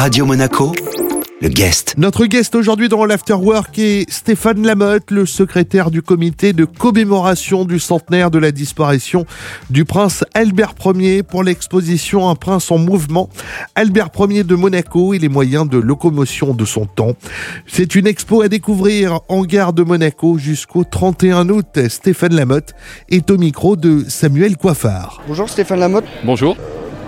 Radio Monaco, le guest. Notre guest aujourd'hui dans l'Afterwork est Stéphane Lamotte, le secrétaire du comité de commémoration du centenaire de la disparition du prince Albert Ier pour l'exposition Un prince en mouvement, Albert Ier de Monaco et les moyens de locomotion de son temps. C'est une expo à découvrir en gare de Monaco jusqu'au 31 août. Stéphane Lamotte est au micro de Samuel Coiffard. Bonjour Stéphane Lamotte. Bonjour.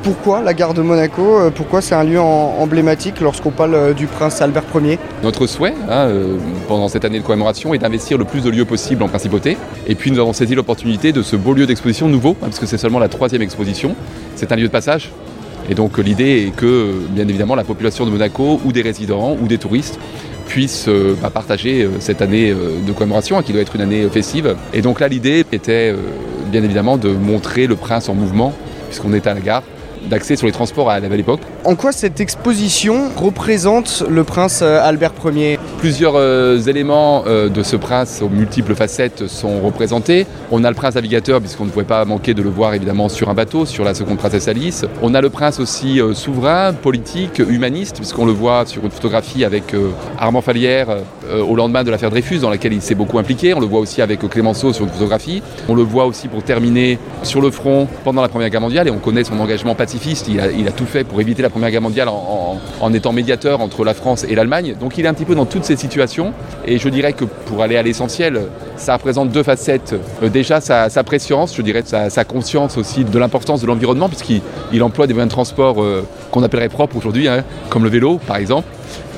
Pourquoi la gare de Monaco euh, Pourquoi c'est un lieu emblématique lorsqu'on parle euh, du prince Albert Ier? Notre souhait hein, euh, pendant cette année de commémoration est d'investir le plus de lieux possible en principauté. Et puis nous avons saisi l'opportunité de ce beau lieu d'exposition nouveau, hein, parce que c'est seulement la troisième exposition. C'est un lieu de passage. Et donc l'idée est que, bien évidemment, la population de Monaco, ou des résidents, ou des touristes, puissent bah, partager cette année de commémoration, hein, qui doit être une année festive. Et donc là, l'idée était, bien évidemment, de montrer le prince en mouvement, puisqu'on est à la gare, d'accès sur les transports à la belle époque. En quoi cette exposition représente le prince euh, Albert Ier? Plusieurs euh, éléments euh, de ce prince aux multiples facettes sont représentés. On a le prince navigateur, puisqu'on ne pouvait pas manquer de le voir évidemment sur un bateau, sur la seconde princesse Alice. On a le prince aussi euh, souverain, politique, humaniste, puisqu'on le voit sur une photographie avec Armand Falière au lendemain de l'affaire Dreyfus, dans laquelle il s'est beaucoup impliqué. On le voit aussi avec Clémenceau sur une photographie. On le voit aussi pour terminer sur le front pendant la Première Guerre mondiale, et on connaît son engagement Il a, tout fait pour éviter la Première Guerre mondiale en, étant médiateur entre la France et l'Allemagne. Donc il est un petit peu dans toutes ces situations. Et je dirais que pour aller à l'essentiel, ça représente deux facettes. Euh, déjà sa, préscience, je dirais sa, conscience aussi de l'importance de l'environnement, puisqu'il il emploie des moyens de transport euh, qu'on appellerait propres aujourd'hui, hein, comme le vélo par exemple.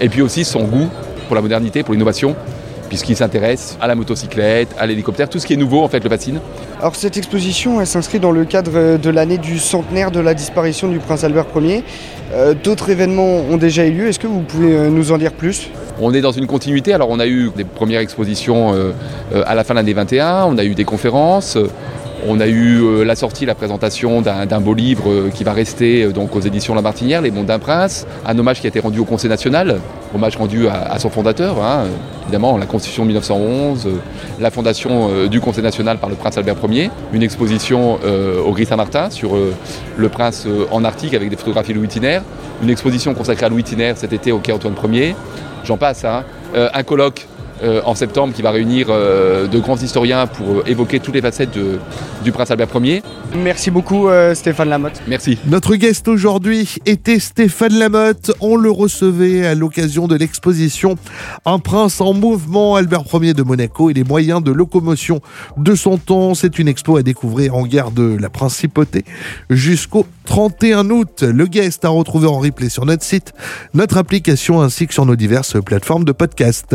Et puis aussi son goût pour la modernité, pour l'innovation, puisqu'il s'intéresse à la motocyclette, à l'hélicoptère, tout ce qui est nouveau en fait le fascine. Alors cette exposition, elle s'inscrit dans le cadre de l'année du centenaire de la disparition du prince Albert Ier. Euh, D'autres événements ont déjà eu lieu. Est-ce que vous pouvez euh, nous en dire plus? On est dans une continuité. Alors, on a eu des premières expositions euh, à la fin de l'année 21, on a eu des conférences, on a eu euh, la sortie, la présentation d'un beau livre euh, qui va rester euh, donc aux éditions La Martinière, Les Mondes d'un Prince, un hommage qui a été rendu au Conseil national, hommage rendu à, son fondateur, hein, évidemment, la Constitution de 1911, euh, la fondation du Conseil national par le prince Albert Ier, une exposition au Gris Saint-Martin sur le prince en Arctique avec des photographies Louis Tiner, une exposition consacrée à Louis Tiner cet été au Quai Antoine Ier, j'en passe, hein. Un colloque en septembre qui va réunir euh, de grands historiens pour euh, évoquer toutes les facettes de- du prince Albert Ier. Merci beaucoup euh, Stéphane Lamotte. Merci. Notre guest aujourd'hui était Stéphane Lamotte. On le recevait à l'occasion de l'exposition Un prince en mouvement, Albert Ier de Monaco et les moyens de locomotion de son temps. C'est une expo à découvrir en gare de la Principauté jusqu'au 31 août. Le guest à retrouver en replay sur notre site, notre application ainsi que sur nos diverses plateformes de podcast.